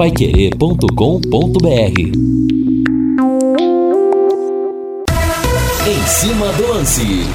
paiquerê.com.br Em cima do lance.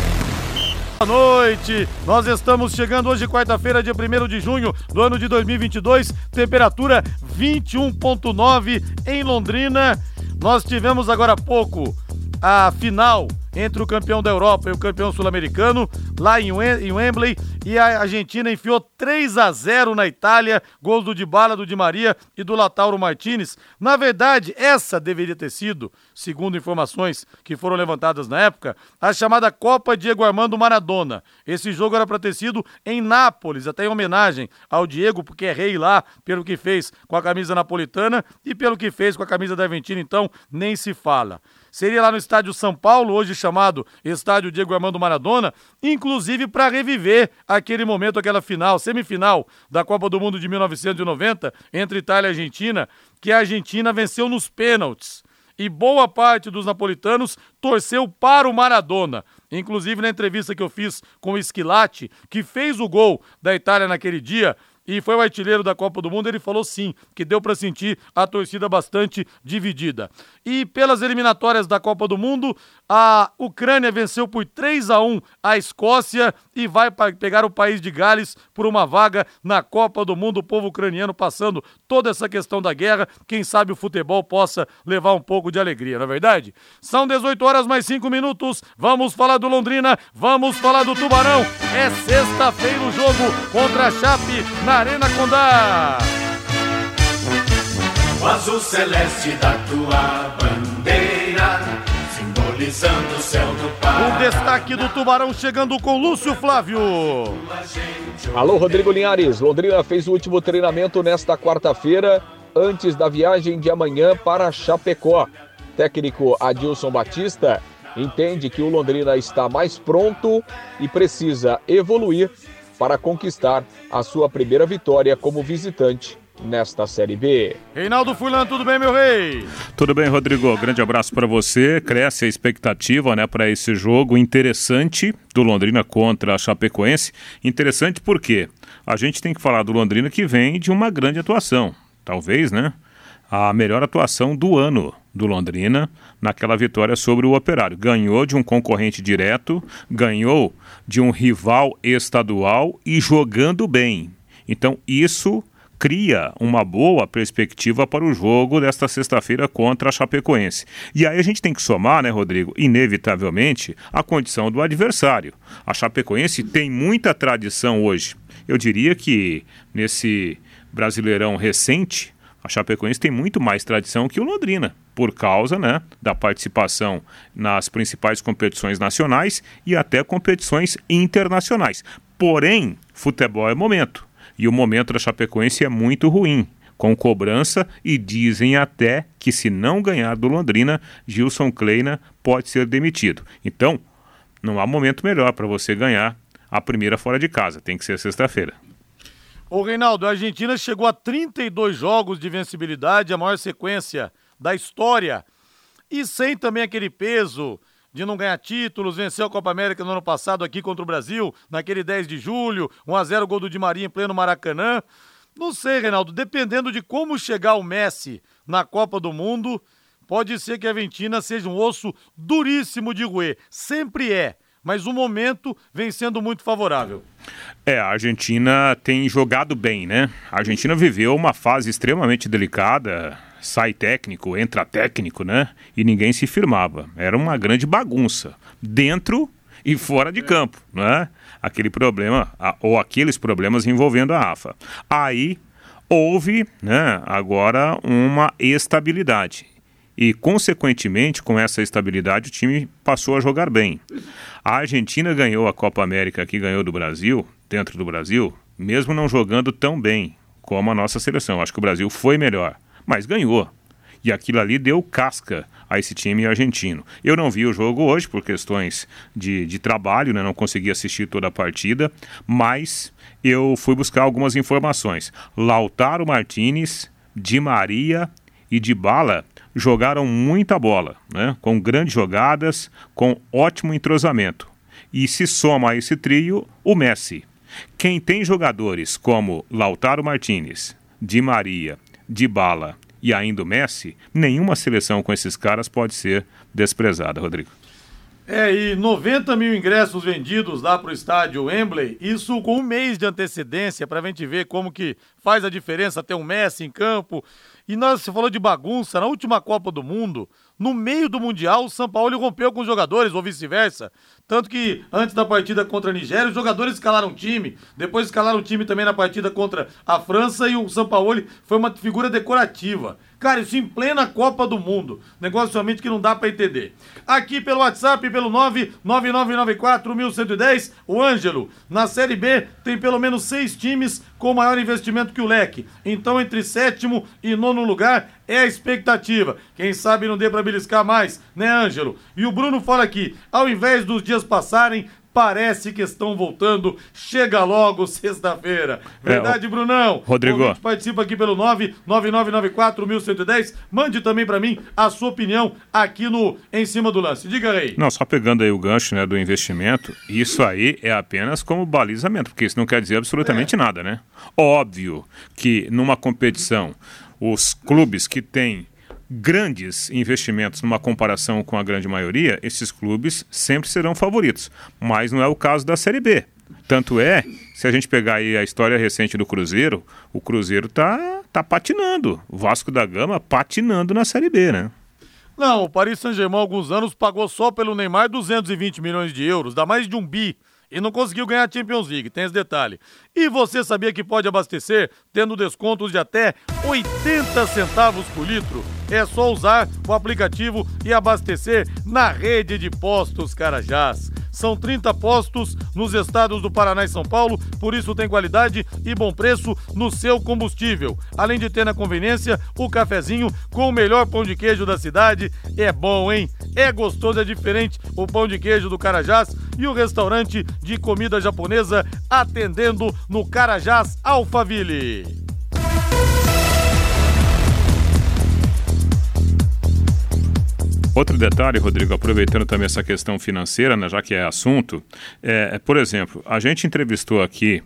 Boa noite, nós estamos chegando hoje, quarta-feira, dia 1 de junho do ano de 2022, temperatura 21,9 em Londrina. Nós tivemos agora há pouco a final entre o campeão da Europa e o campeão sul-americano, lá em Wembley, e a Argentina enfiou 3 a 0 na Itália, gols do Dybala, do Di Maria e do Latauro Martinez. Na verdade, essa deveria ter sido, segundo informações que foram levantadas na época, a chamada Copa Diego Armando Maradona. Esse jogo era para ter sido em Nápoles, até em homenagem ao Diego, porque é rei lá, pelo que fez com a camisa napolitana e pelo que fez com a camisa da Argentina, então nem se fala seria lá no Estádio São Paulo, hoje chamado Estádio Diego Armando Maradona, inclusive para reviver aquele momento, aquela final, semifinal da Copa do Mundo de 1990 entre Itália e Argentina, que a Argentina venceu nos pênaltis. E boa parte dos napolitanos torceu para o Maradona. Inclusive na entrevista que eu fiz com o Esquilate, que fez o gol da Itália naquele dia, e foi o artilheiro da Copa do Mundo, ele falou sim, que deu para sentir a torcida bastante dividida. E pelas eliminatórias da Copa do Mundo, a Ucrânia venceu por 3 a 1 a Escócia e vai pegar o país de Gales por uma vaga na Copa do Mundo. O povo ucraniano passando toda essa questão da guerra, quem sabe o futebol possa levar um pouco de alegria, não é verdade? São 18 horas mais 5 minutos. Vamos falar do Londrina, vamos falar do Tubarão. É sexta-feira o jogo contra a Chape na Arena Condá. O azul celeste da tua bandeira, simbolizando o céu do Pará. O destaque do Tubarão chegando com Lúcio Flávio. Alô, Rodrigo Linhares. Londrina fez o último treinamento nesta quarta-feira, antes da viagem de amanhã para Chapecó. Técnico Adilson Batista entende que o Londrina está mais pronto e precisa evoluir para conquistar a sua primeira vitória como visitante nesta Série B. Reinaldo Fulan, tudo bem, meu rei? Tudo bem, Rodrigo. Grande abraço para você. Cresce a expectativa, né, para esse jogo interessante do Londrina contra a Chapecoense. Interessante porque a gente tem que falar do Londrina que vem de uma grande atuação. Talvez, né? A melhor atuação do ano do Londrina naquela vitória sobre o Operário. Ganhou de um concorrente direto, ganhou de um rival estadual e jogando bem. Então, isso cria uma boa perspectiva para o jogo desta sexta-feira contra a Chapecoense. E aí a gente tem que somar, né, Rodrigo, inevitavelmente, a condição do adversário. A Chapecoense tem muita tradição hoje. Eu diria que nesse Brasileirão recente, a Chapecoense tem muito mais tradição que o Londrina, por causa né, da participação nas principais competições nacionais e até competições internacionais. Porém, futebol é momento. E o momento da Chapecoense é muito ruim, com cobrança e dizem até que se não ganhar do Londrina, Gilson Kleina pode ser demitido. Então, não há momento melhor para você ganhar a primeira fora de casa, tem que ser sexta-feira. Ô Reinaldo, a Argentina chegou a 32 jogos de vencibilidade, a maior sequência da história. E sem também aquele peso de não ganhar títulos, venceu a Copa América no ano passado aqui contra o Brasil, naquele 10 de julho, 1 a 0 gol do Di Maria em pleno Maracanã. Não sei, Reinaldo, dependendo de como chegar o Messi na Copa do Mundo, pode ser que a Argentina seja um osso duríssimo de roer. Sempre é mas o momento vem sendo muito favorável. É, a Argentina tem jogado bem, né? A Argentina viveu uma fase extremamente delicada, sai técnico, entra técnico, né? E ninguém se firmava. Era uma grande bagunça, dentro e fora de campo, né? Aquele problema, ou aqueles problemas envolvendo a AFA. Aí houve, né, agora uma estabilidade e, consequentemente, com essa estabilidade, o time passou a jogar bem. A Argentina ganhou a Copa América que ganhou do Brasil, dentro do Brasil, mesmo não jogando tão bem como a nossa seleção. Acho que o Brasil foi melhor, mas ganhou. E aquilo ali deu casca a esse time argentino. Eu não vi o jogo hoje por questões de, de trabalho, né? não consegui assistir toda a partida, mas eu fui buscar algumas informações. Lautaro Martinez, Di Maria e Di Bala jogaram muita bola, né? com grandes jogadas, com ótimo entrosamento. E se soma a esse trio o Messi. Quem tem jogadores como Lautaro Martinez, Di Maria, de bala e ainda o Messi, nenhuma seleção com esses caras pode ser desprezada, Rodrigo. É, e 90 mil ingressos vendidos lá pro estádio Wembley, isso com um mês de antecedência para a gente ver como que faz a diferença ter um Messi em campo. E nós, você falou de bagunça, na última Copa do Mundo, no meio do Mundial, o São Paulo rompeu com os jogadores, ou vice-versa. Tanto que antes da partida contra a Nigéria, os jogadores escalaram o time, depois escalaram o time também na partida contra a França e o São Paulo foi uma figura decorativa. Cara, isso em plena Copa do Mundo. Negócio somente que não dá para entender. Aqui pelo WhatsApp, pelo 99994-1110, o Ângelo. Na Série B tem pelo menos seis times com maior investimento que o Leque. Então, entre sétimo e nono lugar é a expectativa. Quem sabe não dê para beliscar mais, né, Ângelo? E o Bruno fala aqui: ao invés dos dias passarem, parece que estão voltando. Chega logo sexta-feira. Verdade, é, Brunão? Rodrigo. participa aqui pelo 99994-1110. Mande também para mim a sua opinião aqui no Em Cima do Lance. Diga aí. Não, só pegando aí o gancho né, do investimento, isso aí é apenas como balizamento, porque isso não quer dizer absolutamente é. nada, né? Óbvio que numa competição, os clubes que têm grandes investimentos numa comparação com a grande maioria, esses clubes sempre serão favoritos. Mas não é o caso da Série B. Tanto é, se a gente pegar aí a história recente do Cruzeiro, o Cruzeiro tá, tá patinando. O Vasco da Gama patinando na Série B, né? Não, o Paris Saint-Germain, alguns anos, pagou só pelo Neymar 220 milhões de euros, dá mais de um bi e não conseguiu ganhar a Champions League, tem esse detalhe. E você sabia que pode abastecer tendo descontos de até 80 centavos por litro? É só usar o aplicativo e abastecer na rede de postos Carajás. São 30 postos nos estados do Paraná e São Paulo, por isso tem qualidade e bom preço no seu combustível. Além de ter na conveniência o cafezinho com o melhor pão de queijo da cidade. É bom, hein? É gostoso, é diferente o pão de queijo do Carajás e o restaurante de comida japonesa atendendo no Carajás Alphaville. Outro detalhe, Rodrigo, aproveitando também essa questão financeira, né, já que é assunto, é, é, por exemplo, a gente entrevistou aqui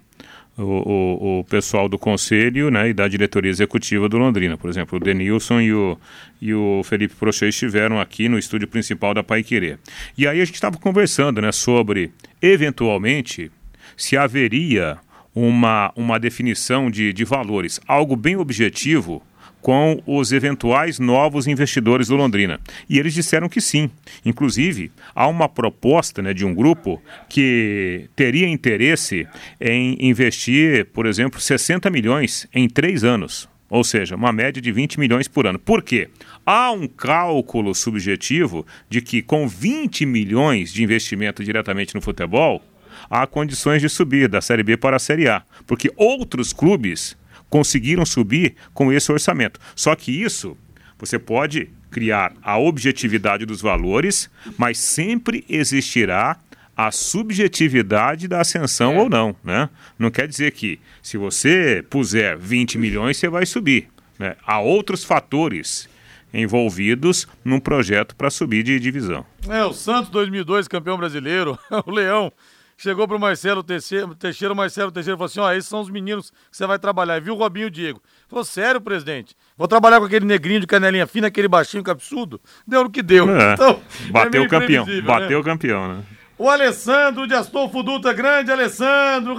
o, o, o, pessoal do conselho né, e da diretoria executiva do Londrina. Por exemplo, o Denilson e o, e o Felipe Prochet estiveram aqui no estúdio principal da Pai Querer. E aí a gente estava conversando né, sobre, eventualmente, se haveria uma, uma definição de, de valores, algo bem objetivo com os eventuais novos investidores do Londrina. E eles disseram que sim. Inclusive, há uma proposta né, de um grupo que teria interesse em investir, por exemplo, 60 milhões em três anos. Ou seja, uma média de 20 milhões por ano. Por quê? Há um cálculo subjetivo de que com 20 milhões de investimento diretamente no futebol, há condições de subir da Série B para a Série A. Porque outros clubes conseguiram subir com esse orçamento. Só que isso você pode criar a objetividade dos valores, mas sempre existirá a subjetividade da ascensão é. ou não, né? Não quer dizer que se você puser 20 milhões você vai subir. Né? Há outros fatores envolvidos num projeto para subir de divisão. É, o Santos 2002 campeão brasileiro, o Leão chegou pro Marcelo Teixeira, o Marcelo Teixeira falou assim: ó, esses são os meninos que você vai trabalhar. E viu o Robinho e o Diego. Falou, sério, presidente? Vou trabalhar com aquele negrinho de canelinha fina, aquele baixinho capuçudo? Deu no que deu. É. Então, bateu é o campeão. Bateu o né? campeão, né? O Alessandro de Astolfo Dutra, grande Alessandro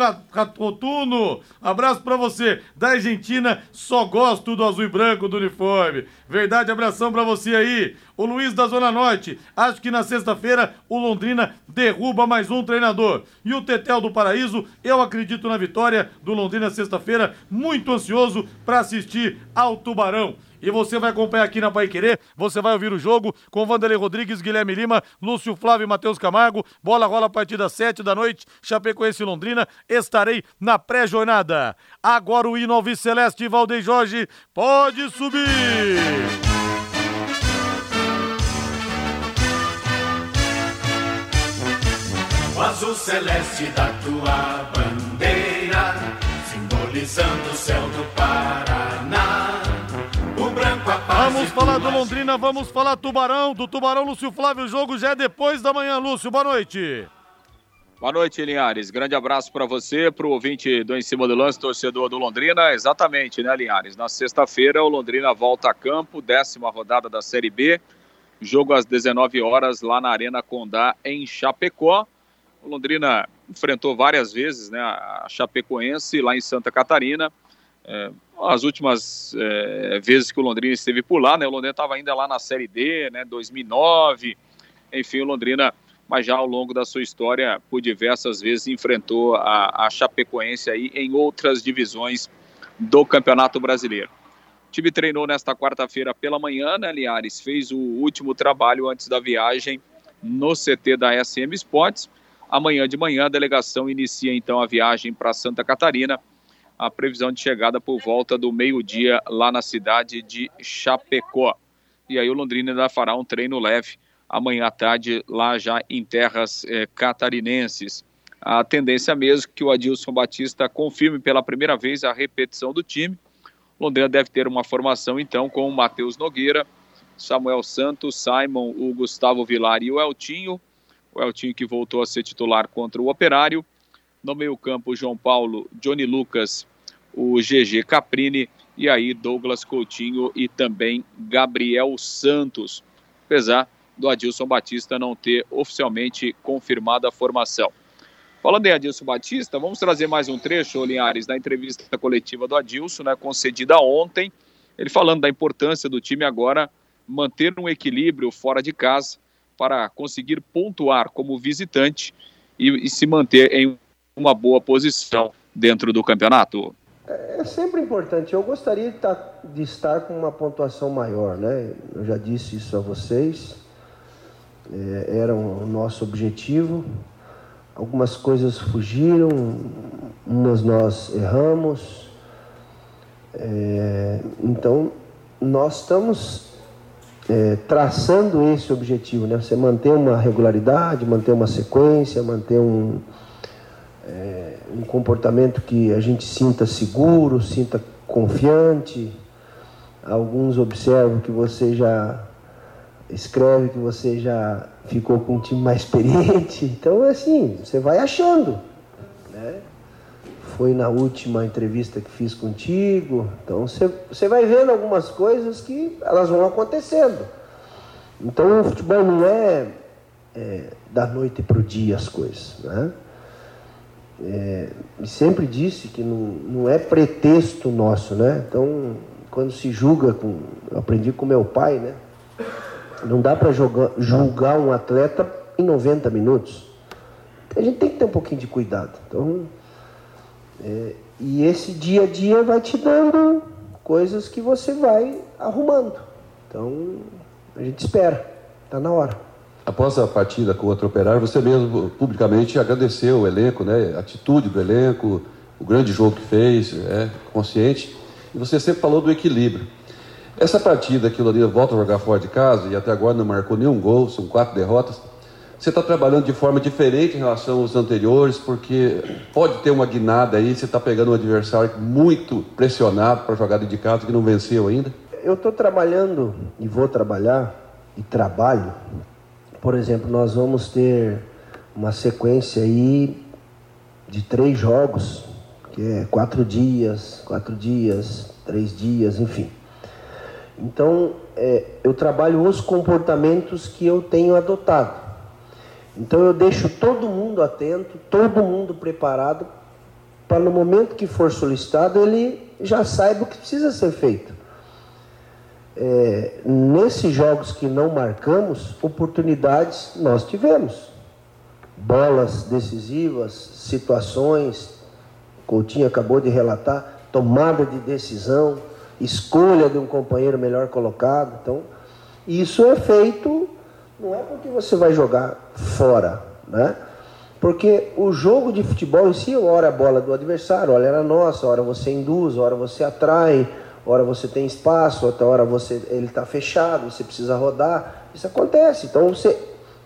Rotuno, abraço para você. Da Argentina, só gosto do azul e branco do uniforme. Verdade, abração para você aí. O Luiz da Zona Norte, acho que na sexta-feira o Londrina derruba mais um treinador. E o Tetel do Paraíso, eu acredito na vitória do Londrina sexta-feira, muito ansioso para assistir ao Tubarão. E você vai acompanhar aqui na Pai Querer. Você vai ouvir o jogo com Vanderlei Rodrigues, Guilherme Lima, Lúcio Flávio e Matheus Camargo. Bola rola a partir das sete da noite. Chapecoense e Londrina. Estarei na pré-jornada. Agora o hino Alves Celeste Valdeir Jorge pode subir. O azul celeste da tua bandeira, simbolizando o céu do Paraná. Vamos falar do Londrina, vamos falar Tubarão, do Tubarão Lúcio Flávio. O jogo já é depois da manhã, Lúcio. Boa noite. Boa noite, Linhares. Grande abraço para você, para o ouvinte do Em Cima do Lance, torcedor do Londrina. Exatamente, né, Linhares? Na sexta-feira, o Londrina volta a campo, décima rodada da Série B. Jogo às 19 horas lá na Arena Condá, em Chapecó. O Londrina enfrentou várias vezes né, a Chapecoense lá em Santa Catarina. É, as últimas é, vezes que o Londrina esteve por lá, né, o Londrina estava ainda lá na Série D, né, 2009. Enfim, o Londrina mas já ao longo da sua história, por diversas vezes, enfrentou a, a Chapecoense aí em outras divisões do Campeonato Brasileiro. O time treinou nesta quarta-feira pela manhã, né, Liares? Fez o último trabalho antes da viagem no CT da SM Sports. Amanhã de manhã, a delegação inicia então a viagem para Santa Catarina. A previsão de chegada por volta do meio-dia lá na cidade de Chapecó. E aí o Londrina ainda fará um treino leve amanhã à tarde, lá já em terras eh, catarinenses. A tendência mesmo que o Adilson Batista confirme pela primeira vez a repetição do time. Londrina deve ter uma formação, então, com o Matheus Nogueira, Samuel Santos, Simon, o Gustavo Vilar e o Eltinho. O Eltinho que voltou a ser titular contra o Operário. No meio-campo, João Paulo, Johnny Lucas, o GG Caprini e aí Douglas Coutinho e também Gabriel Santos. Apesar do Adilson Batista não ter oficialmente confirmado a formação. Falando em Adilson Batista, vamos trazer mais um trecho, Linhares, da entrevista coletiva do Adilson, né, concedida ontem. Ele falando da importância do time agora manter um equilíbrio fora de casa para conseguir pontuar como visitante e, e se manter em uma boa posição dentro do campeonato. É, é sempre importante. Eu gostaria de estar, tá, de estar com uma pontuação maior, né? Eu já disse isso a vocês é, era o nosso objetivo. Algumas coisas fugiram, umas nós erramos. É, então, nós estamos é, traçando esse objetivo, né? Você manter uma regularidade, manter uma sequência, manter um, é, um comportamento que a gente sinta seguro, sinta confiante. Alguns observam que você já escreve que você já ficou com um time mais experiente. Então, é assim, você vai achando. Né? Foi na última entrevista que fiz contigo. Então, você, vai vendo algumas coisas que elas vão acontecendo. Então, o futebol não é, é da noite para o dia as coisas. Né? É, sempre disse que não, não é pretexto nosso, né? Então, quando se julga com. Aprendi com meu pai, né? Não dá para julgar um atleta em 90 minutos. A gente tem que ter um pouquinho de cuidado. Então, é, e esse dia a dia vai te dando coisas que você vai arrumando. Então, a gente espera. Está na hora. Após a partida com o operário, você mesmo publicamente agradeceu o elenco, né? a atitude do elenco, o grande jogo que fez, é, consciente. E você sempre falou do equilíbrio. Essa partida que o Londrina volta a jogar fora de casa e até agora não marcou nenhum gol, são quatro derrotas. Você está trabalhando de forma diferente em relação aos anteriores, porque pode ter uma guinada aí, você está pegando um adversário muito pressionado para jogar de casa que não venceu ainda? Eu estou trabalhando e vou trabalhar e trabalho. Por exemplo, nós vamos ter uma sequência aí de três jogos, que é quatro dias, quatro dias, três dias, enfim. Então, é, eu trabalho os comportamentos que eu tenho adotado. Então, eu deixo todo mundo atento, todo mundo preparado, para no momento que for solicitado, ele já saiba o que precisa ser feito. É, nesses jogos que não marcamos, oportunidades nós tivemos. Bolas decisivas, situações, Coutinho acabou de relatar, tomada de decisão escolha de um companheiro melhor colocado. Então, isso é feito não é porque você vai jogar fora, né? Porque o jogo de futebol em si, hora a bola do adversário, olha era nossa, hora você induz, hora você atrai, hora você tem espaço, outra hora você ele está fechado, você precisa rodar. Isso acontece. Então você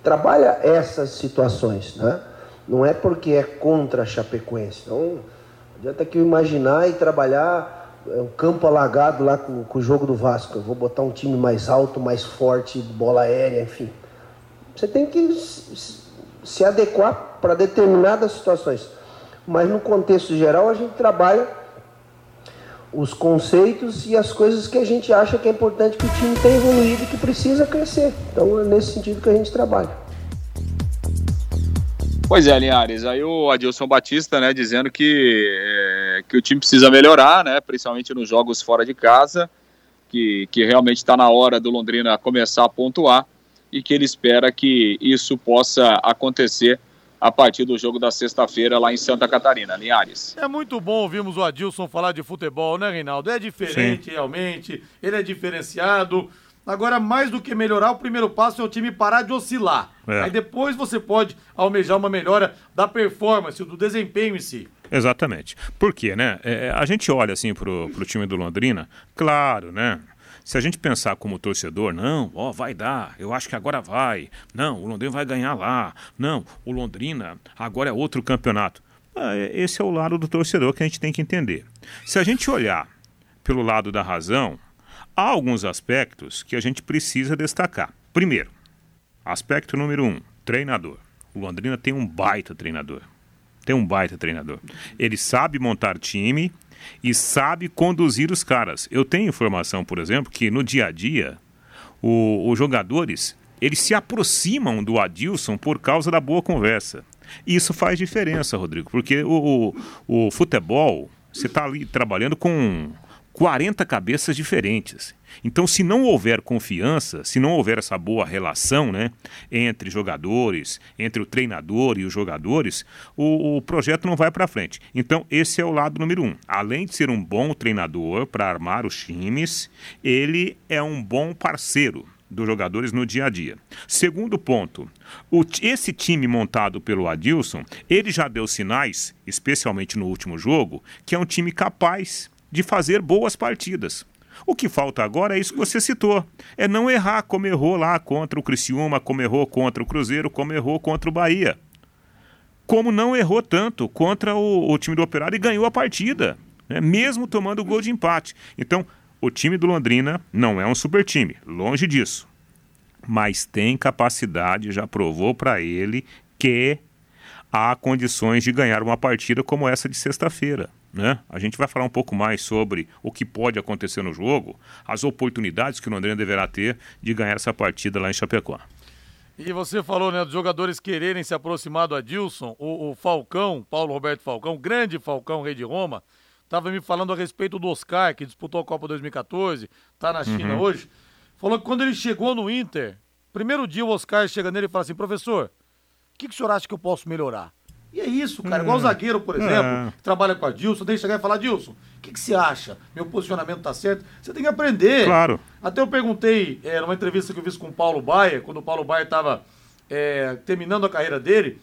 trabalha essas situações, né? Não é porque é contra a Chapecoense. Então, adianta que imaginar e trabalhar é um campo alagado lá com, com, o jogo do Vasco. Eu vou botar um time mais alto, mais forte, bola aérea, enfim. Você tem que se adequar para determinadas situações. Mas no contexto geral, a gente trabalha os conceitos e as coisas que a gente acha que é importante que o time tenha evoluído e que precisa crescer. Então é nesse sentido que a gente trabalha. Pois é, Linhares, aí o Adilson Batista, né, dizendo que, é, que o time precisa melhorar, né, principalmente nos jogos fora de casa, que, que realmente está na hora do Londrina começar a pontuar e que ele espera que isso possa acontecer a partir do jogo da sexta-feira lá em Santa Catarina. Linhares. É muito bom ouvirmos o Adilson falar de futebol, né, Reinaldo? É diferente, Sim. realmente, ele é diferenciado. Agora, mais do que melhorar, o primeiro passo é o time parar de oscilar. É. Aí depois você pode almejar uma melhora da performance, do desempenho em si. Exatamente. Por quê, né? É, a gente olha assim pro, pro time do Londrina, claro, né? Se a gente pensar como torcedor, não, ó, vai dar, eu acho que agora vai. Não, o Londrina vai ganhar lá. Não, o Londrina agora é outro campeonato. Ah, é, esse é o lado do torcedor que a gente tem que entender. Se a gente olhar pelo lado da razão, há alguns aspectos que a gente precisa destacar. Primeiro, aspecto número um, treinador. O Londrina tem um baita treinador. Tem um baita treinador. Ele sabe montar time e sabe conduzir os caras. Eu tenho informação, por exemplo, que no dia a dia o, os jogadores eles se aproximam do Adilson por causa da boa conversa. Isso faz diferença, Rodrigo, porque o, o, o futebol, você está ali trabalhando com 40 cabeças diferentes. Então, se não houver confiança, se não houver essa boa relação né, entre jogadores, entre o treinador e os jogadores, o, o projeto não vai para frente. Então, esse é o lado número um. Além de ser um bom treinador para armar os times, ele é um bom parceiro dos jogadores no dia a dia. Segundo ponto, o, esse time montado pelo Adilson, ele já deu sinais, especialmente no último jogo, que é um time capaz de fazer boas partidas. O que falta agora é isso que você citou. É não errar como errou lá contra o Criciúma, como errou contra o Cruzeiro, como errou contra o Bahia. Como não errou tanto contra o, o time do Operário e ganhou a partida, né? mesmo tomando o gol de empate. Então, o time do Londrina não é um super time, longe disso. Mas tem capacidade, já provou para ele que há condições de ganhar uma partida como essa de sexta-feira. Né? A gente vai falar um pouco mais sobre o que pode acontecer no jogo, as oportunidades que o Londrina deverá ter de ganhar essa partida lá em Chapecó. E você falou, né, dos jogadores quererem se aproximar do Adilson, o, o Falcão, Paulo Roberto Falcão, grande Falcão, rei de Roma, estava me falando a respeito do Oscar, que disputou a Copa 2014, está na China uhum. hoje, falou que quando ele chegou no Inter, primeiro dia o Oscar chega nele e fala assim, professor, o que, que o senhor acha que eu posso melhorar? E é isso, cara. Igual o hum. zagueiro, por exemplo, é. que trabalha com a Dilson, tem que chegar e falar, Dilson, o que, que você acha? Meu posicionamento tá certo? Você tem que aprender. Claro. Até eu perguntei, é, numa entrevista que eu fiz com o Paulo Baia, quando o Paulo Baia estava é, terminando a carreira dele,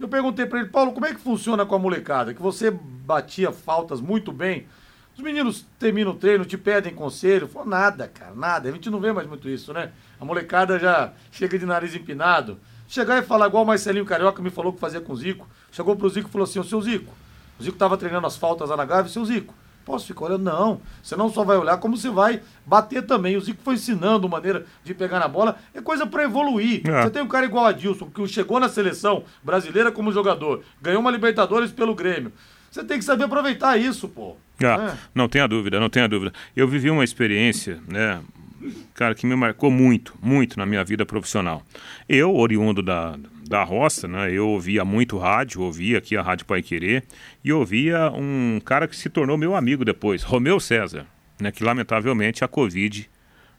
eu perguntei para ele, Paulo, como é que funciona com a molecada? Que você batia faltas muito bem. Os meninos terminam o treino, te pedem conselho. Falou, nada, cara, nada. A gente não vê mais muito isso, né? A molecada já chega de nariz empinado. Chegar e falar igual o Marcelinho Carioca me falou que fazia com o Zico. Chegou pro Zico e falou assim, ô seu Zico, o Zico tava treinando as faltas lá na Gávea, seu Zico, posso ficar olhando? Não, você não só vai olhar, como você vai bater também. O Zico foi ensinando maneira de pegar na bola, é coisa para evoluir. É. Você tem um cara igual a Dilson, que chegou na seleção brasileira como jogador, ganhou uma Libertadores pelo Grêmio. Você tem que saber aproveitar isso, pô. Ah, é. Não tenha dúvida, não tenha dúvida. Eu vivi uma experiência, né, cara, que me marcou muito, muito na minha vida profissional. Eu, oriundo da, da roça, né, eu ouvia muito rádio, ouvia aqui a Rádio Pai Querer, e ouvia um cara que se tornou meu amigo depois, Romeu César, né, que lamentavelmente a Covid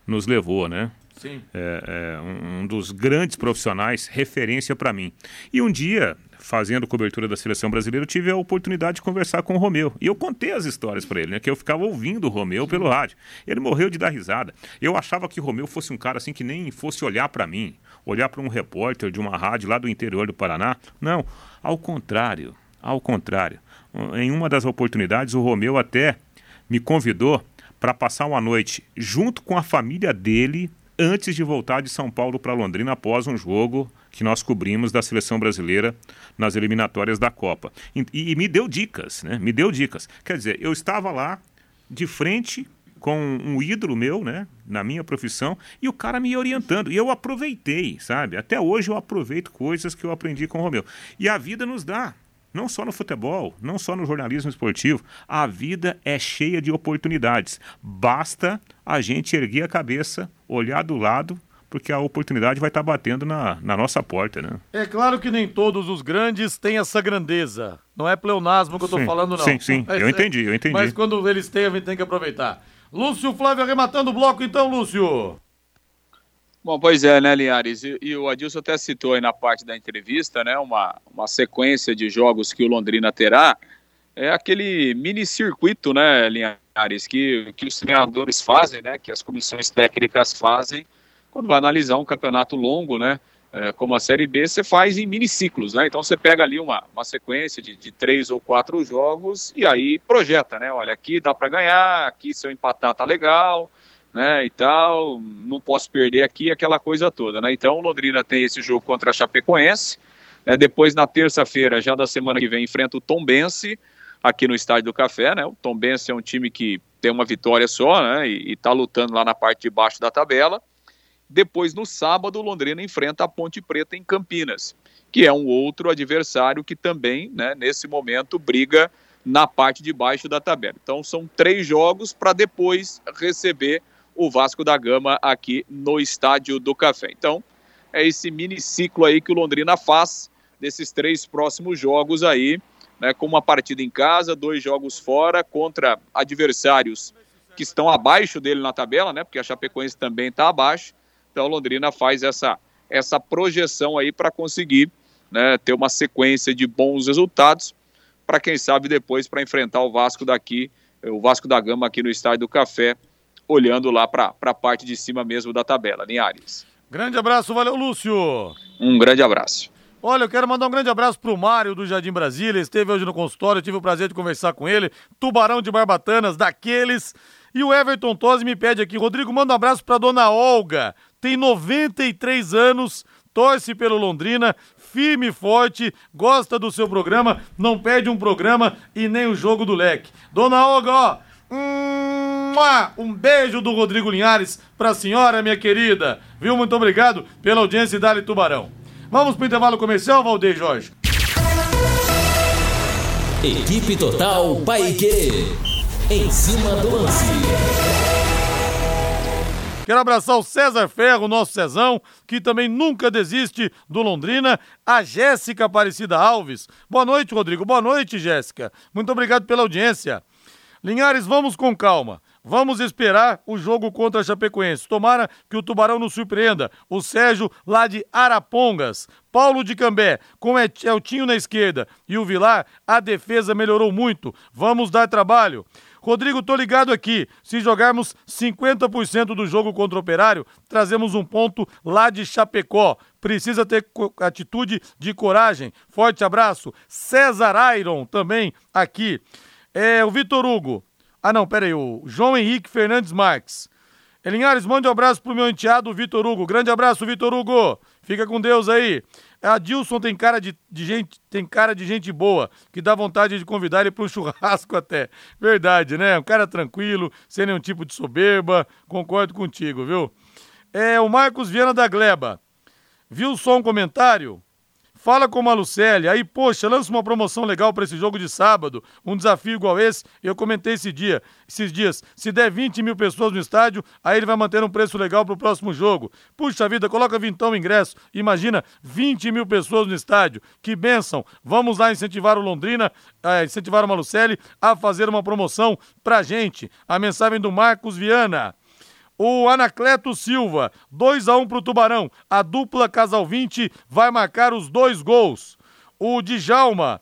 nos levou, né? Sim. É, é um, um dos grandes profissionais, referência para mim. E um dia, fazendo cobertura da seleção brasileira, eu tive a oportunidade de conversar com o Romeu. E eu contei as histórias para ele, né? Que eu ficava ouvindo o Romeu pelo rádio. Ele morreu de dar risada. Eu achava que o Romeu fosse um cara assim que nem fosse olhar para mim, olhar para um repórter de uma rádio lá do interior do Paraná. Não, ao contrário. Ao contrário. Em uma das oportunidades, o Romeu até me convidou para passar uma noite junto com a família dele antes de voltar de São Paulo para Londrina após um jogo que nós cobrimos da seleção brasileira nas eliminatórias da Copa. E, e, me deu dicas, né? Me deu dicas. Quer dizer, eu estava lá de frente com um ídolo meu, né? Na minha profissão, e o cara me orientando. E eu aproveitei, sabe? Até hoje eu aproveito coisas que eu aprendi com o Romeu. E a vida nos dá. Não só no futebol, não só no jornalismo esportivo, a vida é cheia de oportunidades. Basta a gente erguer a cabeça, olhar do lado porque a oportunidade vai estar tá batendo na, na nossa porta, né? É claro que nem todos os grandes têm essa grandeza. Não é pleonasmo que eu estou falando, não. Sim, sim, mas, eu entendi, eu entendi. Mas quando eles têm, a gente tem que aproveitar. Lúcio Flávio arrematando o bloco, então, Lúcio. Bom, pois é, né, Linhares? E, e, o Adilson até citou aí na parte da entrevista, né, uma, uma sequência de jogos que o Londrina terá. É aquele mini circuito, né, Linhares, que, que os treinadores fazem, né, que as comissões técnicas fazem quando vai analisar um campeonato longo, né, é, como a Série B, você faz em miniciclos, né? Então você pega ali uma, uma sequência de, de três ou quatro jogos e aí projeta, né? Olha, aqui dá para ganhar, aqui se eu empatar tá legal, né? E tal, não posso perder aqui, aquela coisa toda, né? Então o Londrina tem esse jogo contra a Chapecoense, né? depois na terça-feira, já da semana que vem, enfrenta o Tombense aqui no Estádio do Café, né? O Tombense é um time que tem uma vitória só, né? E, e tá lutando lá na parte de baixo da tabela. Depois, no sábado, Londrina enfrenta a Ponte Preta em Campinas, que é um outro adversário que também, né, nesse momento, briga na parte de baixo da tabela. Então, são três jogos para depois receber o Vasco da Gama aqui no Estádio do Café. Então, é esse mini ciclo aí que o Londrina faz desses três próximos jogos aí, né, com uma partida em casa, dois jogos fora contra adversários que estão abaixo dele na tabela, né, porque a Chapecoense também está abaixo então, Londrina faz essa, essa projeção aí para conseguir né, ter uma sequência de bons resultados, para quem sabe depois para enfrentar o Vasco daqui, o Vasco da Gama aqui no Estádio do Café, olhando lá para a parte de cima mesmo da tabela, Linhares. Grande abraço, valeu, Lúcio. Um grande abraço. Olha, eu quero mandar um grande abraço pro Mário do Jardim Brasília. Esteve hoje no consultório, tive o prazer de conversar com ele. Tubarão de Barbatanas, daqueles. E o Everton Tosi me pede aqui, Rodrigo, manda um abraço pra dona Olga, tem 93 anos, torce pelo Londrina, firme e forte, gosta do seu programa, não perde um programa e nem o jogo do leque. Dona Olga, ó, um beijo do Rodrigo Linhares pra senhora, minha querida. Viu? Muito obrigado pela audiência e Dali Tubarão. Vamos pro intervalo comercial, Valdeir Jorge. Equipe Total Paique. Em cima do lance. Quero abraçar o César Ferro, nosso Cezão, que também nunca desiste do Londrina. A Jéssica Aparecida Alves. Boa noite, Rodrigo. Boa noite, Jéssica. Muito obrigado pela audiência. Linhares, vamos com calma. Vamos esperar o jogo contra a Chapecoense. Tomara que o Tubarão nos surpreenda. O Sérgio, lá de Arapongas. Paulo de Cambé, com Eltinho na esquerda e o Vilar, a defesa melhorou muito. Vamos dar trabalho. Rodrigo, tô ligado aqui. Se jogarmos 50% do jogo contra o Operário, trazemos um ponto lá de Chapecó. Precisa ter atitude de coragem. Forte abraço. César Iron também aqui. É, o Vitor Hugo. Ah, não, pera aí. O João Henrique Fernandes Marques. Elinhares, mande um abraço pro meu enteado Vitor Hugo. Grande abraço, Vitor Hugo. Fica com Deus aí. A Dilson tem cara de, de, gente, tem cara de gente boa, que dá vontade de convidar ele para um churrasco até. Verdade, né? Um cara tranquilo, sem nenhum tipo de soberba. Concordo contigo, viu? É o Marcos Viana da Gleba. Viu só um comentário? Fala com o Malucelli. Aí, poxa, lança uma promoção legal para esse jogo de sábado. Um desafio igual esse. Eu comentei esse dia, esses dias. Se der 20 mil pessoas no estádio, aí ele vai manter um preço legal para o próximo jogo. Puxa vida, coloca vintão o ingresso. Imagina 20 mil pessoas no estádio. Que benção. Vamos lá incentivar o Londrina, uh, incentivar o Malucelli a fazer uma promoção pra gente. A mensagem do Marcos Viana. O Anacleto Silva, 2 a 1 para o Tubarão. A dupla Casal 20 vai marcar os dois gols. O Djalma,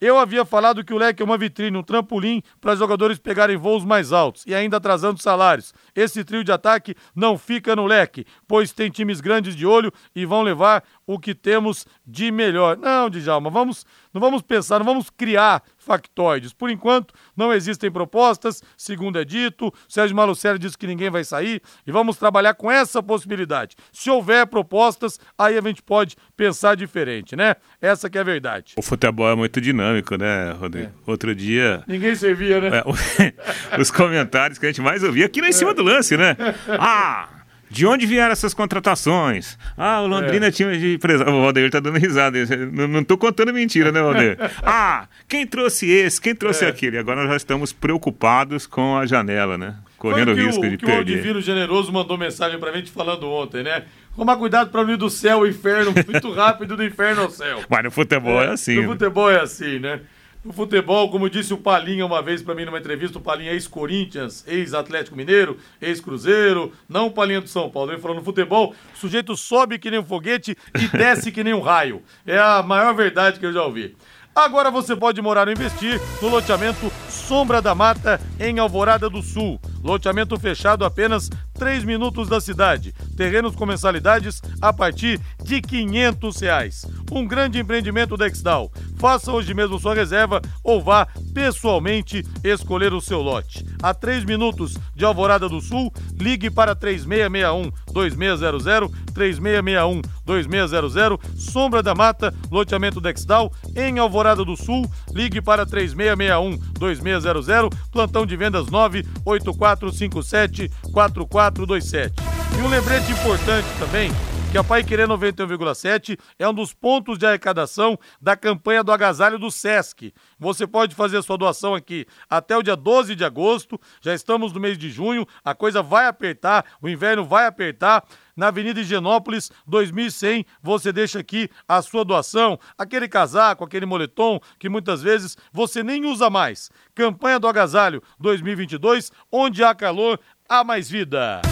eu havia falado que o leque é uma vitrine, um trampolim para jogadores pegarem voos mais altos e ainda atrasando salários. Esse trio de ataque não fica no leque, pois tem times grandes de olho e vão levar o que temos de melhor. Não, Djalma, vamos, não vamos pensar, não vamos criar factoides. Por enquanto, não existem propostas, segundo é dito. Sérgio Malucelli disse que ninguém vai sair e vamos trabalhar com essa possibilidade. Se houver propostas, aí a gente pode pensar diferente, né? Essa que é a verdade. O futebol é muito dinâmico, né, Rodrigo? É. Outro dia. Ninguém servia, né? É, os comentários que a gente mais ouvia aqui lá em cima do lance, né? Ah! De onde vieram essas contratações? Ah, o Londrina é. tinha de empresa. O Valdeir tá dando risada. Não, tô contando mentira, né, Valdeir? ah, quem trouxe esse? Quem trouxe é. aquele? Agora nós já estamos preocupados com a janela, né? Correndo risco o, de que perder. O Divino Generoso mandou mensagem pra gente falando ontem, né? Tomar cuidado para unir do céu ao inferno, muito rápido do inferno ao céu. Mas no futebol é, é assim. No né? futebol é assim, né? No futebol, como disse o Palinha uma vez para mim numa entrevista, o Palinha é ex-Corinthians, ex-Atlético Mineiro, ex-Cruzeiro, não o Palinha do São Paulo. Ele falou: no futebol, o sujeito sobe que nem um foguete e desce que nem um raio. É a maior verdade que eu já ouvi. Agora você pode morar ou investir no loteamento Sombra da Mata, em Alvorada do Sul. Loteamento fechado apenas 3 minutos da cidade. Terrenos com mensalidades a partir de 500 reais. Um grande empreendimento da Exdal. Faça hoje mesmo sua reserva ou vá pessoalmente escolher o seu lote. A 3 minutos de Alvorada do Sul, ligue para 3661 2600 3661 2600 Sombra da Mata, loteamento Dexdal, em Alvorada do Sul, ligue para 3661 2600 plantão de vendas 98457 4427. E um lembrete importante também, que a Pai Querer 91,7 é um dos pontos de arrecadação da campanha do agasalho do SESC. Você pode fazer sua doação aqui até o dia 12 de agosto, já estamos no mês de junho, a coisa vai apertar, o inverno vai apertar. Na Avenida Higienópolis, 2100, você deixa aqui a sua doação, aquele casaco, aquele moletom que muitas vezes você nem usa mais. Campanha do agasalho 2022, onde há calor, há mais vida.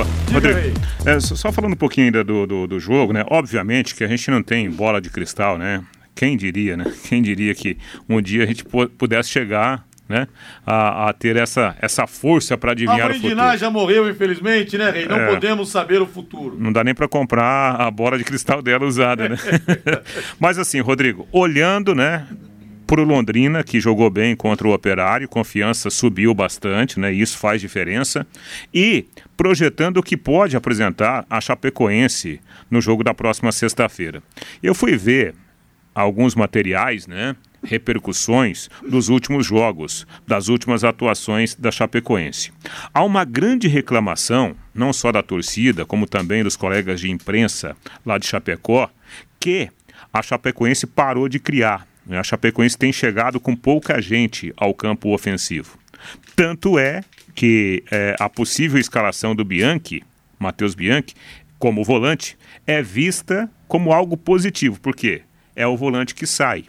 Rodrigo, é, só falando um pouquinho ainda do, do, do, jogo, né? Obviamente que a gente não tem bola de cristal, né? Quem diria, né? Quem diria que um dia a gente pudesse chegar né, a, a, ter essa, essa força para adivinhar o futuro. A já morreu, infelizmente, né, Rei? Não é, podemos saber o futuro. Não dá nem para comprar a bola de cristal dela usada, né? Mas assim, Rodrigo, olhando, né, o Londrina, que jogou bem contra o Operário, confiança subiu bastante, né? Isso faz diferença. E projetando o que pode apresentar a Chapecoense no jogo da próxima sexta-feira. Eu fui ver alguns materiais, né? repercussões dos últimos jogos, das últimas atuações da Chapecoense. Há uma grande reclamação, não só da torcida, como também dos colegas de imprensa lá de Chapecó, que a Chapecoense parou de criar. A Chapecoense tem chegado com pouca gente ao campo ofensivo. Tanto é que é, a possível escalação do Bianchi, Matheus Bianchi, como volante, é vista como algo positivo, porque é o volante que sai.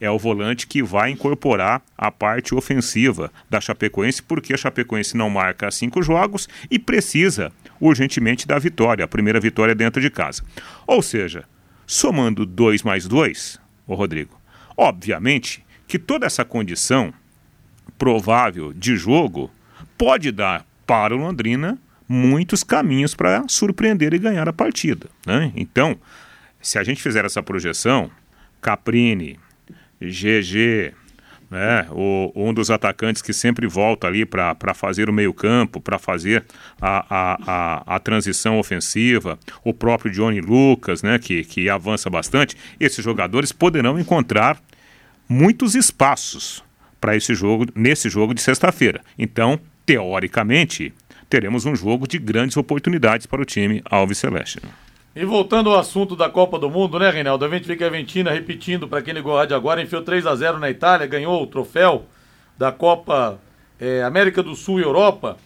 É o volante que vai incorporar a parte ofensiva da Chapecoense, porque a Chapecoense não marca cinco jogos e precisa urgentemente da vitória, a primeira vitória dentro de casa. Ou seja, somando dois mais dois, o Rodrigo, Obviamente que toda essa condição provável de jogo pode dar para o Londrina muitos caminhos para surpreender e ganhar a partida. Né? Então, se a gente fizer essa projeção, Caprini, GG, né, o, um dos atacantes que sempre volta ali para fazer o meio-campo, para fazer a, a, a, a, transição ofensiva, o próprio Johnny Lucas, né, que, que avança bastante, esses jogadores poderão encontrar muitos espaços para esse jogo, nesse jogo de sexta-feira. Então, teoricamente, teremos um jogo de grandes oportunidades para o time Alves Celeste. E voltando ao assunto da Copa do Mundo, né, Reinaldo? A gente vê que a Argentina, repetindo para quem ligou a rádio agora, enfiou 3 a 0 na Itália, ganhou o troféu da Copa é, América do Sul e Europa.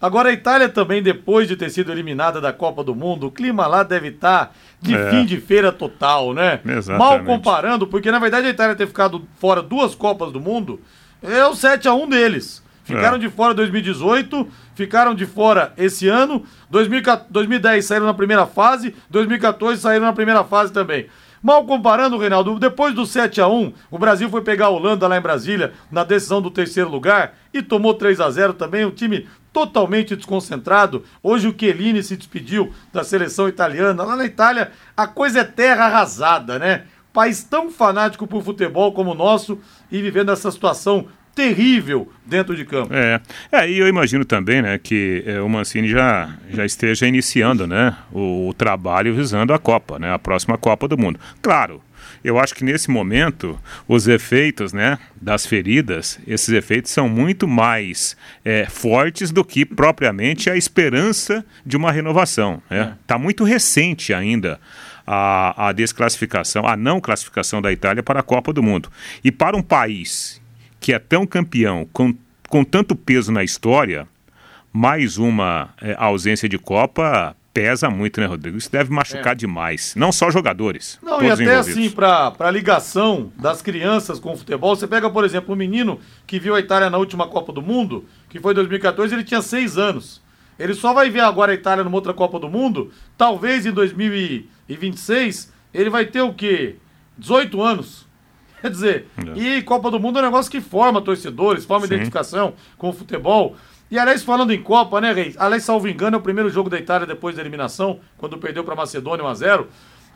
Agora a Itália também, depois de ter sido eliminada da Copa do Mundo, o clima lá deve estar tá de é. fim de feira total, né? Exatamente. Mal comparando, porque na verdade a Itália ter ficado fora duas Copas do Mundo é o 7 a 1 deles. Ficaram é. de fora 2018, ficaram de fora esse ano, 2010 saíram na primeira fase, 2014 saíram na primeira fase também. Mal comparando, Reinaldo, depois do 7 a 1 o Brasil foi pegar a Holanda lá em Brasília, na decisão do terceiro lugar, e tomou 3 a 0 também. O time totalmente desconcentrado. Hoje o Chiellini se despediu da seleção italiana. Lá na Itália, a coisa é terra arrasada, né? País tão fanático por futebol como o nosso e vivendo essa situação terrível dentro de campo. É, é e eu imagino também, né, que é, o Mancini já, já esteja iniciando, né, o, o, trabalho visando a Copa, né, a próxima Copa do Mundo. Claro, eu acho que nesse momento os efeitos, né, das feridas, esses efeitos são muito mais é, fortes do que propriamente a esperança de uma renovação. Está né? é. muito recente ainda a, a desclassificação, a não classificação da Itália para a Copa do Mundo. E para um país que é tão campeão, com, com tanto peso na história, mais uma é, ausência de Copa pesa muito, né, Rodrigo? Isso deve machucar é. demais. Não só jogadores. Não, e até assim, para a ligação das crianças com o futebol, você pega, por exemplo, um menino que viu a Itália na última Copa do Mundo, que foi 2014, ele tinha seis anos. Ele só vai ver agora a Itália numa outra Copa do Mundo, talvez em 2026, ele vai ter o quê? 18 anos. Quer dizer, é. e Copa do Mundo é um negócio que forma torcedores, forma Sim. identificação com o futebol. E aliás, falando em Copa, né, Reis? Aliás, salvo engano, é o primeiro jogo da Itália depois da eliminação, quando perdeu para a Macedônia 1x0.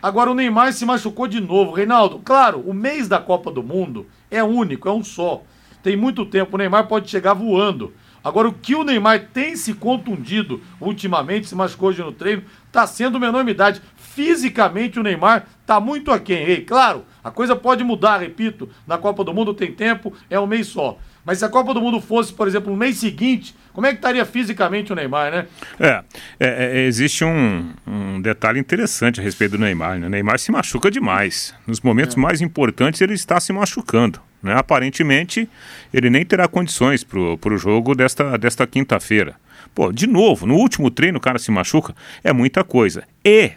Agora o Neymar se machucou de novo. Reinaldo, claro, o mês da Copa do Mundo é único, é um só. Tem muito tempo, o Neymar pode chegar voando. Agora, o que o Neymar tem se contundido ultimamente, se machucou hoje no treino, está sendo uma enormidade. Fisicamente, o Neymar está muito aquém. Ei, claro, a coisa pode mudar, repito. Na Copa do Mundo tem tempo, é um mês só. Mas se a Copa do Mundo fosse, por exemplo, no mês seguinte, como é que estaria fisicamente o Neymar, né? É, é, é existe um, um, detalhe interessante a respeito do Neymar. Né? O Neymar se machuca demais. Nos momentos é. mais importantes, ele está se machucando. Né? Aparentemente, ele nem terá condições para o jogo desta, desta quinta-feira. Pô, de novo, no último treino o cara se machuca, é muita coisa. E,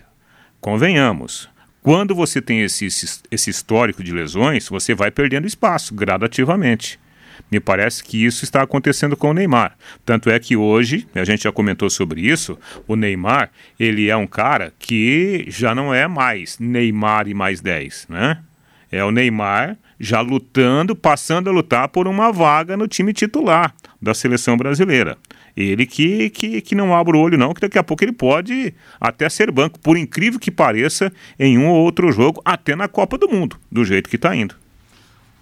convenhamos, quando você tem esse, esse histórico de lesões, você vai perdendo espaço gradativamente. Me parece que isso está acontecendo com o Neymar. Tanto é que hoje, a gente já comentou sobre isso, o Neymar, ele é um cara que já não é mais Neymar e mais 10, né? É o Neymar já lutando, passando a lutar por uma vaga no time titular da seleção brasileira. Ele que, que, que não abre o olho, não, que daqui a pouco ele pode até ser banco, por incrível que pareça, em um ou outro jogo, até na Copa do Mundo, do jeito que está indo.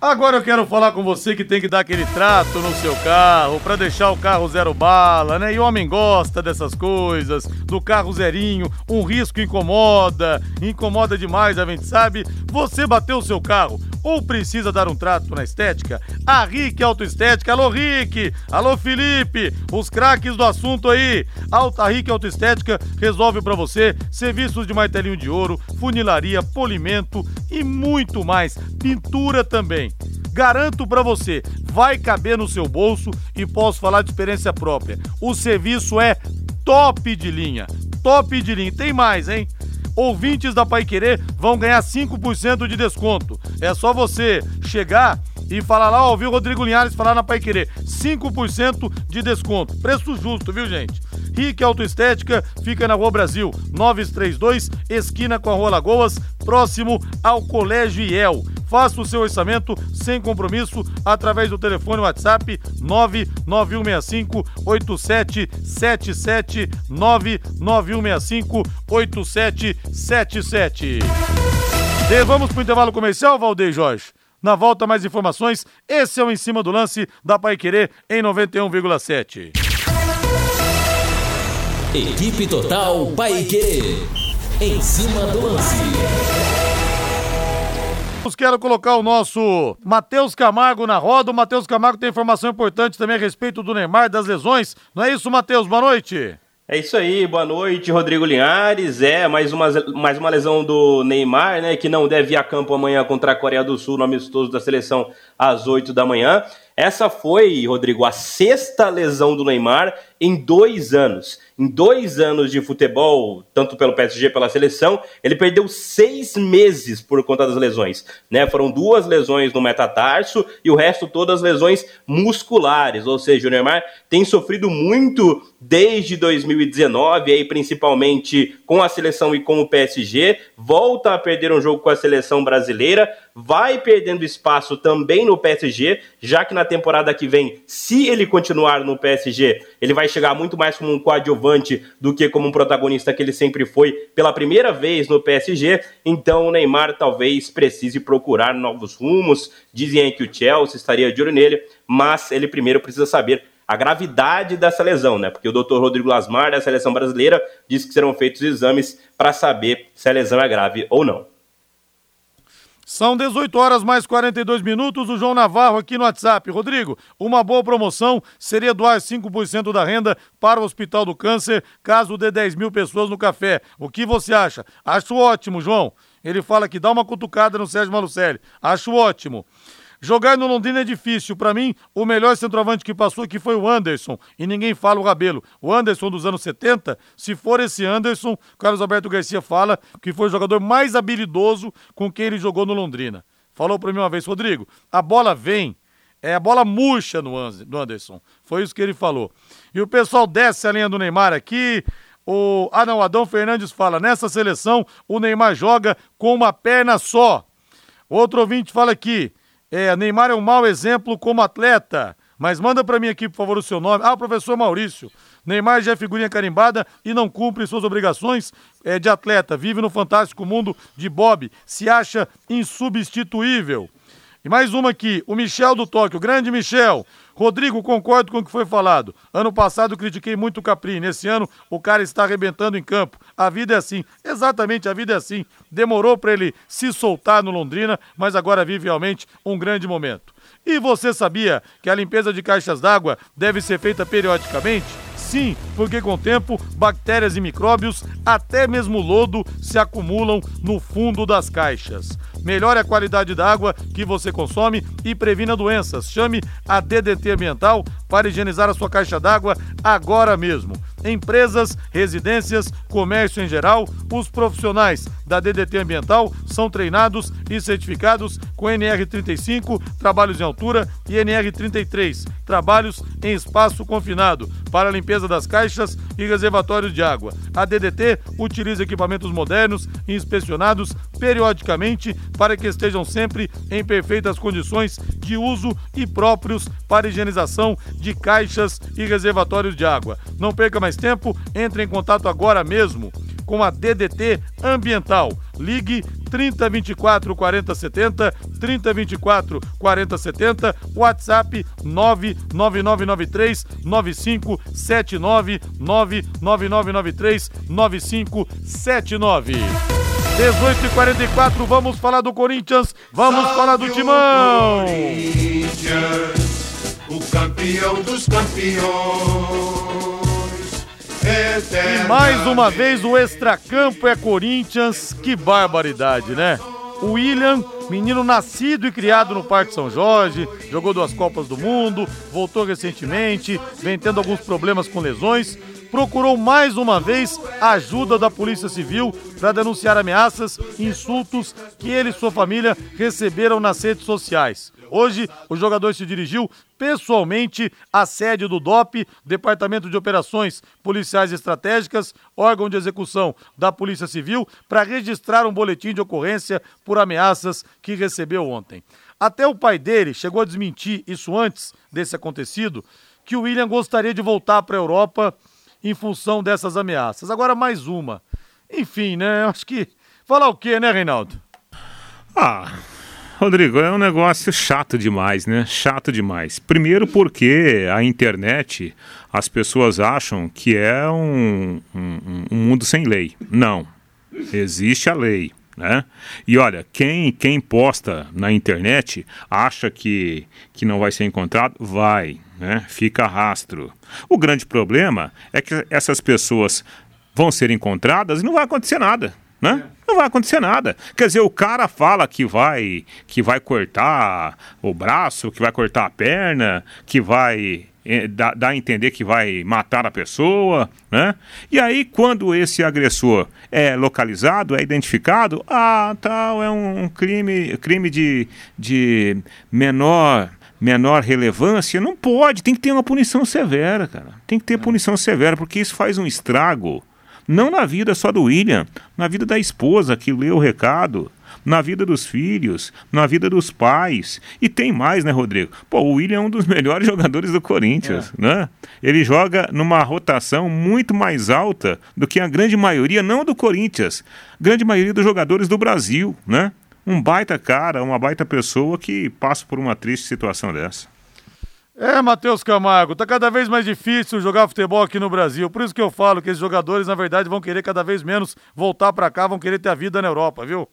Agora eu quero falar com você que tem que dar aquele trato no seu carro para deixar o carro zero bala, né? E o homem gosta dessas coisas, do carro zerinho, um risco incomoda, incomoda demais, a gente sabe. Você bateu o seu carro ou precisa dar um trato na estética? A Rick Autoestética, alô Rick, alô Felipe, os craques do assunto aí. Alta Rick Autoestética resolve para você serviços de martelinho de ouro, funilaria, polimento e muito mais. Pintura também. Garanto para você, vai caber no seu bolso e posso falar de experiência própria. O serviço é top de linha. Top de linha. Tem mais, hein? Ouvintes da Pai Querer vão ganhar 5% de desconto. É só você chegar e falar lá, ouvir o Rodrigo Linhares falar na Pai Querer. 5% de desconto. Preço justo, viu, gente? Rick Autoestética fica na Rua Brasil, 932, esquina com a Rua Lagoas, próximo ao Colégio IEL. Faça o seu orçamento sem compromisso através do telefone WhatsApp 99165 8777 99165 8777. Vamos para o intervalo comercial, Valdeir Jorge? Na volta, mais informações. Esse é o Em Cima do Lance da Pai Querer em 91,7. Equipe Total Paique. Em cima do lance. Quero colocar o nosso Matheus Camargo na roda. O Matheus Camargo tem informação importante também a respeito do Neymar, das lesões. Não é isso, Matheus? Boa noite. É isso aí, boa noite, Rodrigo Linhares. É, mais uma, mais uma lesão do Neymar, né? Que não deve ir a campo amanhã contra a Coreia do Sul no amistoso da seleção às 8 da manhã. Essa foi, Rodrigo, a sexta lesão do Neymar em dois anos. Em dois anos de futebol, tanto pelo PSG pela seleção, ele perdeu seis meses por conta das lesões. Né? Foram duas lesões no metatarso e o resto todas lesões musculares. Ou seja, o Neymar tem sofrido muito desde 2019, aí principalmente com a seleção e com o PSG. Volta a perder um jogo com a seleção brasileira vai perdendo espaço também no PSG, já que na temporada que vem, se ele continuar no PSG, ele vai chegar muito mais como um coadjuvante do que como um protagonista que ele sempre foi pela primeira vez no PSG. Então o Neymar talvez precise procurar novos rumos. Dizem aí que o Chelsea estaria de olho nele, mas ele primeiro precisa saber a gravidade dessa lesão, né? Porque o Dr. Rodrigo Lasmar, da seleção brasileira, disse que serão feitos exames para saber se a lesão é grave ou não. São 18 horas mais 42 minutos. O João Navarro aqui no WhatsApp. Rodrigo, uma boa promoção seria doar 5% da renda para o Hospital do Câncer, caso dê 10 mil pessoas no café. O que você acha? Acho ótimo, João. Ele fala que dá uma cutucada no Sérgio Malucelli. Acho ótimo. Jogar no Londrina é difícil. Para mim, o melhor centroavante que passou aqui foi o Anderson. E ninguém fala o Rabelo. O Anderson dos anos 70, se for esse Anderson, Carlos Alberto Garcia fala que foi o jogador mais habilidoso com quem ele jogou no Londrina. Falou para mim uma vez, Rodrigo, a bola vem, é a bola murcha no Anderson. Foi isso que ele falou. E o pessoal desce a linha do Neymar aqui. O, ah, não, Adão Fernandes fala: nessa seleção o Neymar joga com uma perna só. Outro ouvinte fala aqui: é, Neymar é um mau exemplo como atleta. Mas manda para mim aqui, por favor, o seu nome. Ah, professor Maurício. Neymar já é figurinha carimbada e não cumpre suas obrigações é, de atleta. Vive no fantástico mundo de Bob. Se acha insubstituível. E mais uma aqui, o Michel do Tóquio. Grande Michel. Rodrigo, concordo com o que foi falado. Ano passado critiquei muito o Capri. Nesse ano, o cara está arrebentando em campo. A vida é assim. Exatamente, a vida é assim. Demorou para ele se soltar no Londrina, mas agora vive realmente um grande momento. E você sabia que a limpeza de caixas d'água deve ser feita periodicamente? Sim, porque com o tempo, bactérias e micróbios, até mesmo lodo, se acumulam no fundo das caixas. Melhore a qualidade da água que você consome e previna doenças. Chame a DDT Ambiental para higienizar a sua caixa d'água agora mesmo. Empresas, residências, comércio em geral, os profissionais da DDT Ambiental são treinados e certificados com NR35, trabalhos em altura, e NR33, trabalhos em espaço confinado, para limpeza das caixas e reservatórios de água. A DDT utiliza equipamentos modernos e inspecionados periodicamente para que estejam sempre em perfeitas condições de uso e próprios para higienização de caixas e reservatórios de água. Não perca mais tempo, entre em contato agora mesmo com a DDT Ambiental. Ligue 3024 4070, 3024 4070, WhatsApp 99993 9579, 99993 9579. 18 e 44 vamos falar do Corinthians, vamos Salve falar do Timão. o campeão dos campeões. E mais uma vez o extracampo é Corinthians. Que barbaridade, né? O William, menino nascido e criado no Parque São Jorge, jogou duas Copas do Mundo, voltou recentemente, vem tendo alguns problemas com lesões, procurou mais uma vez a ajuda da Polícia Civil para denunciar ameaças e insultos que ele e sua família receberam nas redes sociais. Hoje, o jogador se dirigiu pessoalmente à sede do DOP, Departamento de Operações Policiais Estratégicas, órgão de execução da Polícia Civil, para registrar um boletim de ocorrência por ameaças que recebeu ontem. Até o pai dele chegou a desmentir isso antes desse acontecido, que o William gostaria de voltar para a Europa em função dessas ameaças. Agora mais uma. Enfim, né? Acho que. Falar o quê, né, Reinaldo? Ah, Rodrigo, é um negócio chato demais, né? Chato demais. Primeiro porque a internet, as pessoas acham que é um, um, um mundo sem lei. Não. Existe a lei. Né? E olha, quem, quem posta na internet acha que, que não vai ser encontrado, vai, né? fica rastro. O grande problema é que essas pessoas vão ser encontradas e não vai acontecer nada. Né? Não vai acontecer nada. Quer dizer, o cara fala que vai que vai cortar o braço, que vai cortar a perna, que vai é, dá, dá, a entender que vai matar a pessoa, né? E aí, quando esse agressor é localizado, é identificado, ah, tal, é um crime, crime de, de menor menor relevância, não pode, tem que ter uma punição severa, cara. Tem que ter punição severa, porque isso faz um estrago não na vida só do William, na vida da esposa que leu o recado, na vida dos filhos, na vida dos pais. E tem mais, né, Rodrigo? Pô, o William é um dos melhores jogadores do Corinthians, é. né? Ele joga numa rotação muito mais alta do que a grande maioria, não do Corinthians, grande maioria dos jogadores do Brasil, né? Um baita cara, uma baita pessoa que passa por uma triste situação dessa. É, Matheus Camargo, tá cada vez mais difícil jogar futebol aqui no Brasil. Por isso que eu falo que esses jogadores, na verdade, vão querer cada vez menos voltar para cá, vão querer ter a vida na Europa, viu?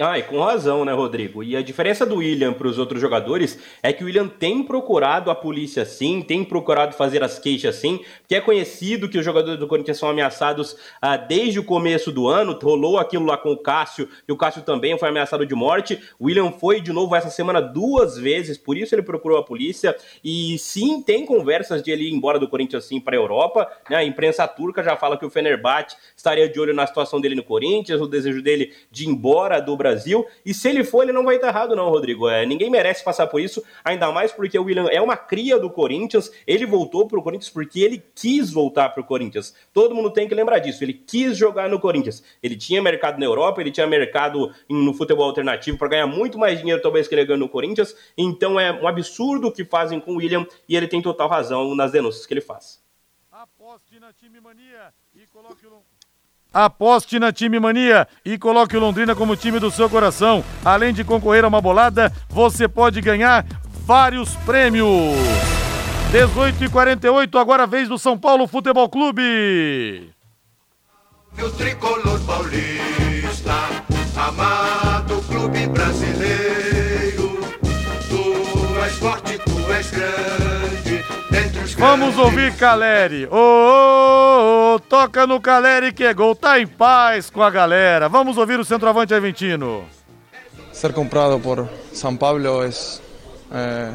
Ah, e com razão, né, Rodrigo? E a diferença do William para os outros jogadores é que o William tem procurado a polícia sim, tem procurado fazer as queixas sim, porque é conhecido que os jogadores do Corinthians são ameaçados ah, desde o começo do ano. Rolou aquilo lá com o Cássio, e o Cássio também foi ameaçado de morte. O William foi de novo essa semana duas vezes, por isso ele procurou a polícia. E sim, tem conversas de ele ir embora do Corinthians sim para a Europa. Né? A imprensa turca já fala que o Fenerbahçe estaria de olho na situação dele no Corinthians, o desejo dele de ir embora do Brasil. E se ele for, ele não vai estar errado, não, Rodrigo. É, ninguém merece passar por isso, ainda mais porque o William é uma cria do Corinthians. Ele voltou para o Corinthians porque ele quis voltar para o Corinthians. Todo mundo tem que lembrar disso. Ele quis jogar no Corinthians. Ele tinha mercado na Europa, ele tinha mercado no futebol alternativo para ganhar muito mais dinheiro, talvez, que ele ganhou no Corinthians. Então é um absurdo o que fazem com o William e ele tem total razão nas denúncias que ele faz. Aposte na time mania e coloque o Aposte na Time Mania e coloque o Londrina como time do seu coração. Além de concorrer a uma bolada, você pode ganhar vários prêmios. 18 e 48 agora vez do São Paulo Futebol Clube. O tricolor paulista, amado clube brasileiro, Vamos ouvir Caleri. Ô, oh, oh, oh, toca no Caleri que é gol. Tá em paz com a galera. Vamos ouvir o centroavante argentino. Ser comprado por São Paulo é eh,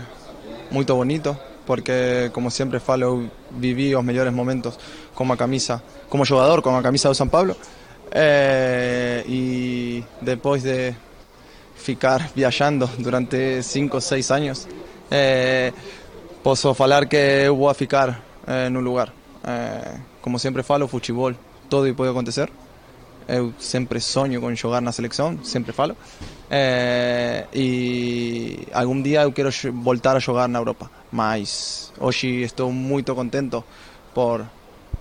muito bonito, porque como sempre falo, vivi os melhores momentos com a camisa, como jogador com a camisa do São Paulo. Eh, e depois de ficar viajando durante 5 ou 6 anos, eh, posso falar que eu vou ficar eh, no lugar. Eh, como sempre falo, futebol, todo pode acontecer. Eu sempre sonho com jogar na seleção, sempre falo. Eh, e algum dia eu quero voltar a jogar na Europa. Mas hoje estou muito contento por,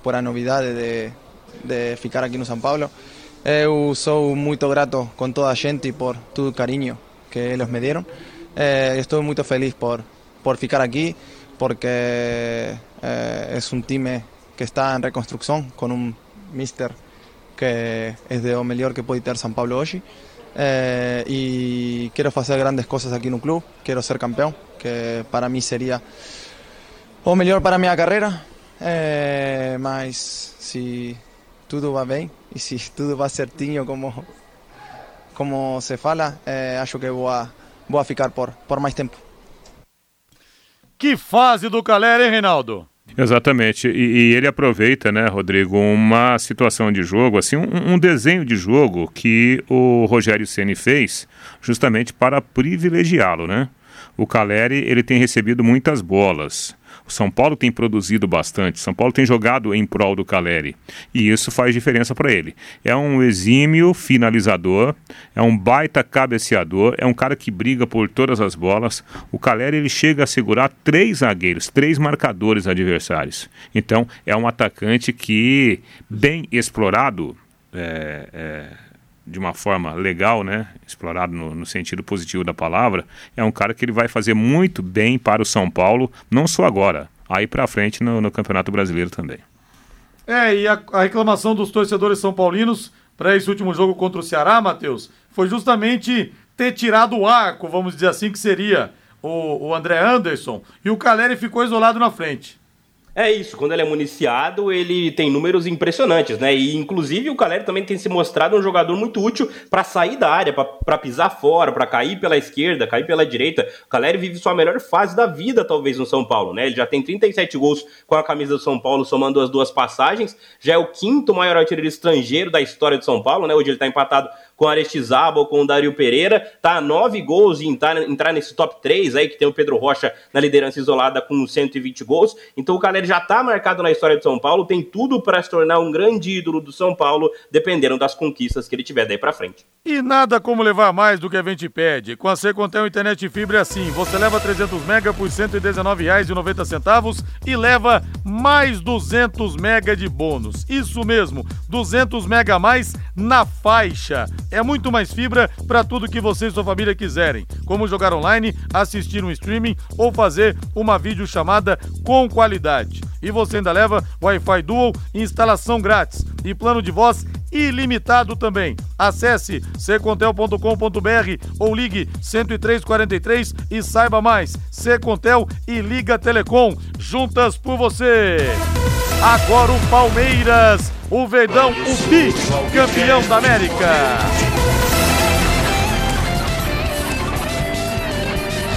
por a novidade de, de ficar aqui no São Paulo. Eu sou muito grato com toda a gente por todo o carinho que eles me deram. estou muito feliz por, por ficar aquí porque eh, es un time que está en reconstrucción con un mister que es de lo mejor que puede tener San Pablo hoy. Eh, y quiero hacer grandes cosas aquí en un club, quiero ser campeón, que para mí sería o mejor para mi carrera, eh, mas si todo va bien y si todo va certinho como, como se fala, eh, acho que voy a, voy a ficar por, por más tiempo. Que fase do Calera, hein, Reinaldo? Exatamente. E, e, ele aproveita, né, Rodrigo, uma situação de jogo, assim, um, um desenho de jogo que o Rogério Ceni fez justamente para privilegiá-lo, né? O Caleri, ele tem recebido muitas bolas. O São Paulo tem produzido bastante, São Paulo tem jogado em prol do Caleri e isso faz diferença para ele. É um exímio finalizador, é um baita cabeceador, é um cara que briga por todas as bolas. O Caleri ele chega a segurar três zagueiros, três marcadores adversários. Então é um atacante que, bem explorado, é, é de uma forma legal, né, explorado no, no, sentido positivo da palavra, é um cara que ele vai fazer muito bem para o São Paulo, não só agora, aí para frente no, no, Campeonato Brasileiro também. É, e a, a reclamação dos torcedores são paulinos para esse último jogo contra o Ceará, Matheus, foi justamente ter tirado o arco, vamos dizer assim, que seria o, o André Anderson, e o Caleri ficou isolado na frente. É isso, quando ele é municiado, ele tem números impressionantes, né? E inclusive o Caleri também tem se mostrado um jogador muito útil para sair da área, para pisar fora, para cair pela esquerda, cair pela direita. O Caleri vive sua melhor fase da vida, talvez, no São Paulo, né? Ele já tem 37 gols com a camisa do São Paulo, somando as duas passagens. Já é o quinto maior artilheiro estrangeiro da história do São Paulo, né? Hoje ele está empatado com Aristizábal, com o Dario Pereira, tá a nove gols e entrar, entrar nesse top 3 aí, que tem o Pedro Rocha na liderança isolada com 120 gols. Então o Caleri já tá marcado na história de São Paulo, tem tudo para se tornar um grande ídolo do São Paulo, dependendo das conquistas que ele tiver daí para frente. E nada como levar mais do que a gente pede. Com a Secontel Internet Fibra é assim, você leva 300 mega por R$ 119,90 e leva mais 200 mega de bônus. Isso mesmo, 200 mega a mais na faixa. É muito mais fibra para tudo que você e sua família quiserem, como jogar online, assistir um streaming ou fazer uma videochamada com qualidade. E você ainda leva Wi-Fi Dual, instalação grátis e plano de voz ilimitado também. Acesse secontel.com.br ou ligue 10343 e saiba mais. Secontel e Liga Telecom, juntas por você. Agora o Palmeiras, o Verdão, o bicampeão da América.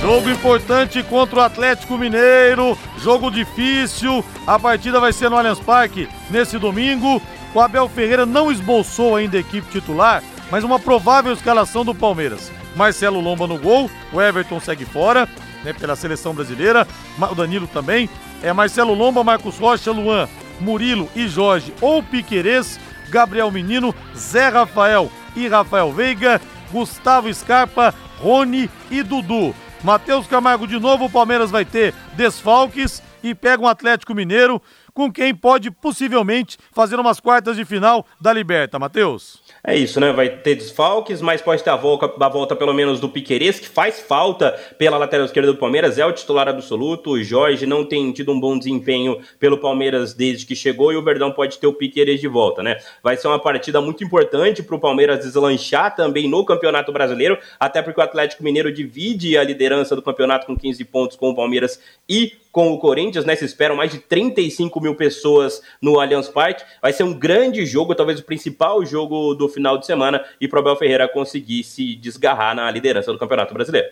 Jogo importante contra o Atlético Mineiro, jogo difícil. A partida vai ser no Allianz Parque nesse domingo. O Abel Ferreira não esboçou ainda a equipe titular, mas uma provável escalação do Palmeiras. Marcelo Lomba no gol, o Everton segue fora, né, pela seleção brasileira, o Danilo também. É Marcelo Lomba, Marcos Rocha, Luan, Murilo e Jorge ou Piquerez, Gabriel Menino, Zé Rafael e Rafael Veiga, Gustavo Scarpa, Rony e Dudu. Matheus Camargo de novo, o Palmeiras vai ter desfalques e pega um Atlético Mineiro com quem pode possivelmente fazer umas quartas de final da Liberta, Matheus. É isso, né? Vai ter desfalques, mas pode ter a volta, a volta pelo menos do Piquerez, que faz falta pela lateral esquerda do Palmeiras, é o titular absoluto. O Jorge não tem tido um bom desempenho pelo Palmeiras desde que chegou e o Verdão pode ter o Piquerez de volta, né? Vai ser uma partida muito importante para o Palmeiras deslanchar também no Campeonato Brasileiro, até porque o Atlético Mineiro divide a liderança do campeonato com 15 pontos com o Palmeiras e com o Corinthians, né? Se esperam mais de 35 mil pessoas no Allianz Parque. Vai ser um grande jogo, talvez o principal jogo do final de semana, e pro Abel Ferreira conseguir se desgarrar na liderança do Campeonato Brasileiro.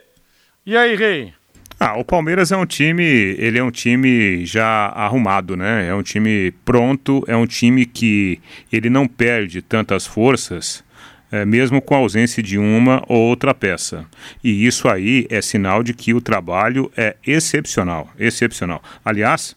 E aí, Rei? Ah, o Palmeiras é um time, ele é um time já arrumado, né? É um time pronto, é um time que ele não perde tantas forças é, mesmo com a ausência de uma ou outra peça. E isso aí é sinal de que o trabalho é excepcional, excepcional. Aliás,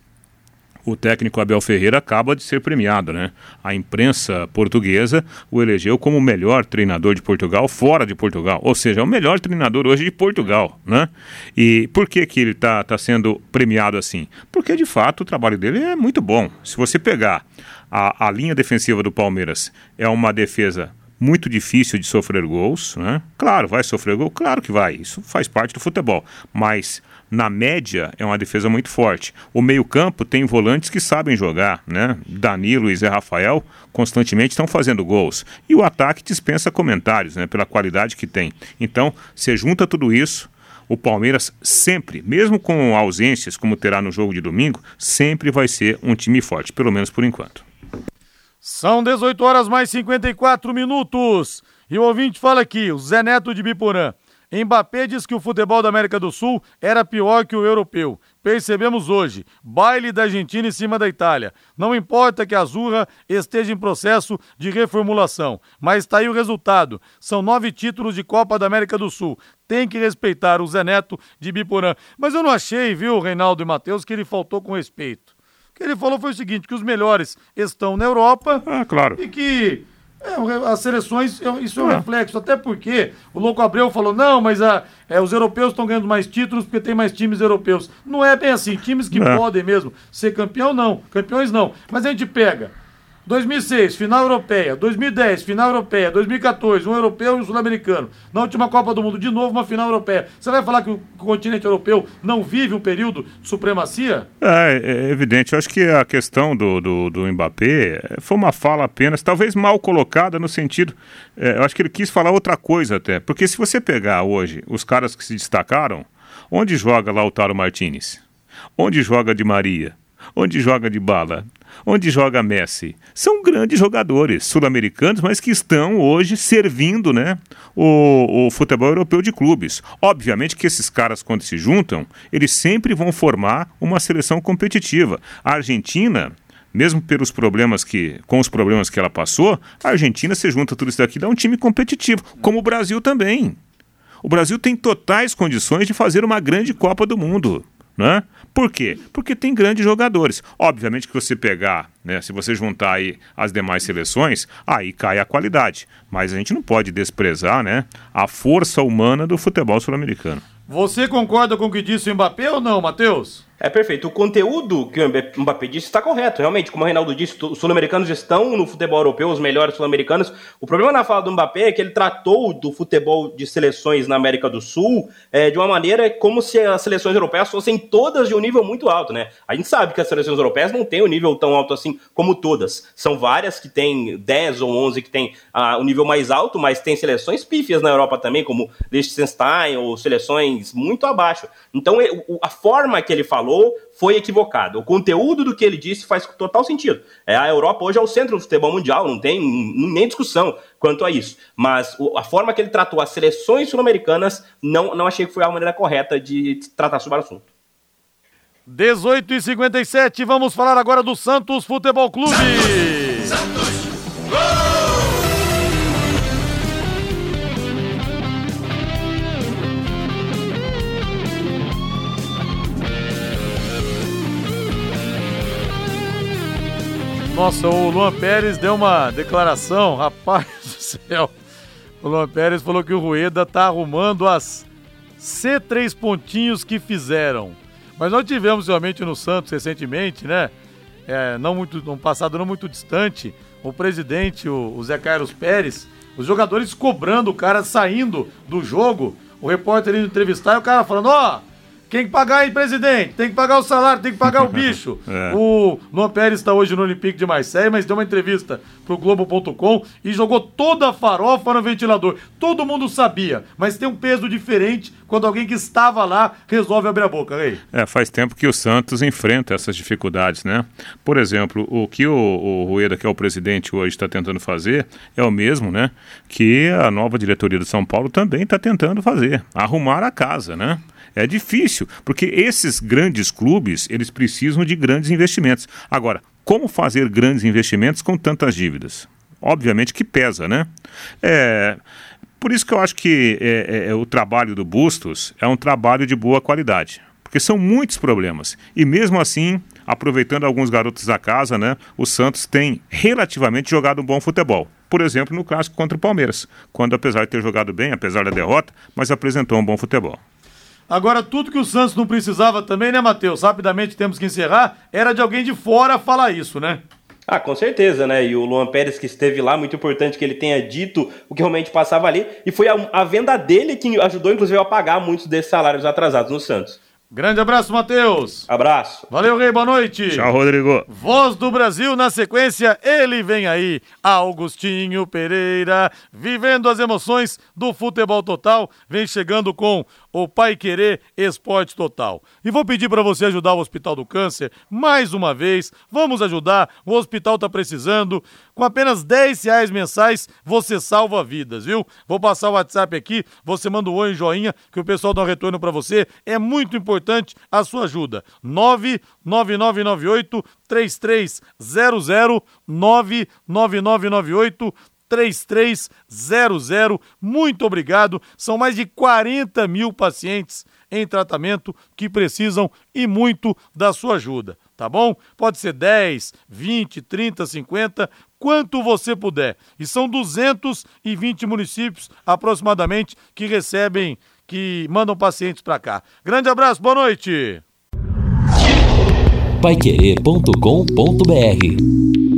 o técnico Abel Ferreira acaba de ser premiado, né? A imprensa portuguesa o elegeu como o melhor treinador de Portugal fora de Portugal, ou seja, é o melhor treinador hoje de Portugal, né? E por que que ele está tá sendo premiado assim? Porque de fato o trabalho dele é muito bom. Se você pegar a, a linha defensiva do Palmeiras, é uma defesa muito difícil de sofrer gols, né? Claro, vai sofrer gol, claro que vai, isso faz parte do futebol, mas na média é uma defesa muito forte. O meio-campo tem volantes que sabem jogar, né? Danilo e Zé Rafael constantemente estão fazendo gols. E o ataque dispensa comentários, né? Pela qualidade que tem. Então, você junta tudo isso, o Palmeiras sempre, mesmo com ausências como terá no jogo de domingo, sempre vai ser um time forte, pelo menos por enquanto. São 18 horas mais 54 minutos. E o ouvinte fala aqui, o Zé Neto de Biporã. Mbappé diz que o futebol da América do Sul era pior que o europeu. Percebemos hoje, baile da Argentina em cima da Itália. Não importa que a Azurra esteja em processo de reformulação, mas está aí o resultado. São nove títulos de Copa da América do Sul. Tem que respeitar o Zé Neto de Biporã. Mas eu não achei, viu, Reinaldo e Matheus, que ele faltou com respeito. O que ele falou foi o seguinte: que os melhores estão na Europa. Ah, claro. E que é, as seleções, isso é um é. reflexo, até porque o Louco Abreu falou, não, mas a, é, os europeus estão ganhando mais títulos porque tem mais times europeus. Não é bem assim, times que é. podem mesmo ser campeão, não, campeões não. Mas a gente pega 2006, final europeia. 2010, final europeia. 2014, um europeu e um sul-americano. Na última Copa do Mundo, de novo, uma final europeia. Você vai falar que o continente europeu não vive um período de supremacia? É, é evidente. Eu acho que a questão do, do, do Mbappé foi uma fala apenas, talvez mal colocada no sentido. É, eu acho que ele quis falar outra coisa até. Porque se você pegar hoje os caras que se destacaram, onde joga Lautaro Martinez? Onde joga Di Maria? Onde joga de bala? Onde joga Messi? São grandes jogadores sul-americanos, mas que estão hoje servindo né, o, o, futebol europeu de clubes. Obviamente que esses caras, quando se juntam, eles sempre vão formar uma seleção competitiva. A Argentina mesmo pelos problemas que, com os problemas que ela passou, a Argentina se junta tudo isso daqui dá um time competitivo, como o Brasil também. O Brasil tem totais condições de fazer uma grande Copa do Mundo. Né? Por quê? Porque tem grandes jogadores. Obviamente que você pegar, né, se você juntar aí as demais seleções, aí cai a qualidade. Mas a gente não pode desprezar né, a força humana do futebol sul-americano. Você concorda com o que disse o Mbappé ou não, Matheus? É perfeito. O conteúdo que o Mbappé disse está correto. Realmente, como o Reinaldo disse, os sul-americanos estão no futebol europeu, os melhores sul-americanos. O problema na fala do Mbappé é que ele tratou do futebol de seleções na América do Sul é, de uma maneira como se as seleções europeias fossem todas de um nível muito alto, né? A gente sabe que as seleções europeias não têm um nível tão alto assim como todas. São várias que têm 10 ou 11 que têm ah, um nível mais alto, mas tem seleções pífias na Europa também, como Liechtenstein ou seleções muito abaixo. Então, a forma que ele falou falou foi equivocado. O conteúdo do que ele disse faz total sentido. É, a Europa hoje é o centro do futebol mundial, não tem nem discussão quanto a isso. Mas a forma que ele tratou as seleções sul-americanas, não, não achei que foi a maneira correta de tratar sobre o assunto. 18 e 57 vamos falar agora do Santos Futebol Clube. Santos, Santos. Nossa, o Luan Pérez deu uma declaração, rapaz do céu. O Luan Pérez falou que o Rueda tá arrumando as C3 pontinhos que fizeram. Mas nós tivemos realmente no Santos recentemente, né? É, não muito, um passado não muito distante, o presidente, o, o Zé Carlos Pérez, os jogadores cobrando o cara saindo do jogo, o repórter indo entrevistar e o cara falando, ó, oh, quem que pagar aí, presidente? Tem que pagar o salário, tem que pagar o bicho. é. O Luan Pérez está hoje no Olympique de Marseille, mas deu uma entrevista pro Globo.com e jogou toda a farofa no ventilador. Todo mundo sabia, mas tem um peso diferente quando alguém que estava lá resolve abrir a boca, Rei. É, faz tempo que o Santos enfrenta essas dificuldades, né? Por exemplo, o que o, o Rueda, que é o presidente hoje, está tentando fazer é o mesmo, né? Que a nova diretoria do São Paulo também está tentando fazer, arrumar a casa, né? É difícil, porque esses grandes clubes, eles precisam de grandes investimentos. Agora, como fazer grandes investimentos com tantas dívidas? Obviamente que pesa, né? É, por isso que eu acho que é, é, é, o trabalho do Bustos é um trabalho de boa qualidade, porque são muitos problemas. E mesmo assim, aproveitando alguns garotos da casa, né, o Santos tem relativamente jogado um bom futebol. Por exemplo, no clássico contra o Palmeiras, quando apesar de ter jogado bem, apesar da derrota, mas apresentou um bom futebol. Agora, tudo que o Santos não precisava também, né, Matheus? Rapidamente temos que encerrar. Era de alguém de fora falar isso, né? Ah, com certeza, né? E o Luan Pérez que esteve lá, muito importante que ele tenha dito o que realmente passava ali. E foi a, a venda dele que ajudou, inclusive, a pagar muitos desses salários atrasados no Santos. Grande abraço, Matheus. Abraço. Valeu, Rei. Boa noite. Tchau, Rodrigo. Voz do Brasil na sequência. Ele vem aí. Augustinho Pereira, vivendo as emoções do futebol total. Vem chegando com o Pai Querer Esporte Total. E vou pedir para você ajudar o Hospital do Câncer mais uma vez. Vamos ajudar, o hospital está precisando. Com apenas 10 reais mensais, você salva vidas, viu? Vou passar o WhatsApp aqui, você manda um oi joinha, que o pessoal dá um retorno para você. É muito importante a sua ajuda. 99998 3300 99998 3300. Muito obrigado. São mais de 40 mil pacientes em tratamento que precisam e muito da sua ajuda, tá bom? Pode ser 10, 20, 30, 50, quanto você puder. E são 220 municípios aproximadamente que recebem, que mandam pacientes para cá. Grande abraço, boa noite. Paiquerê.com.br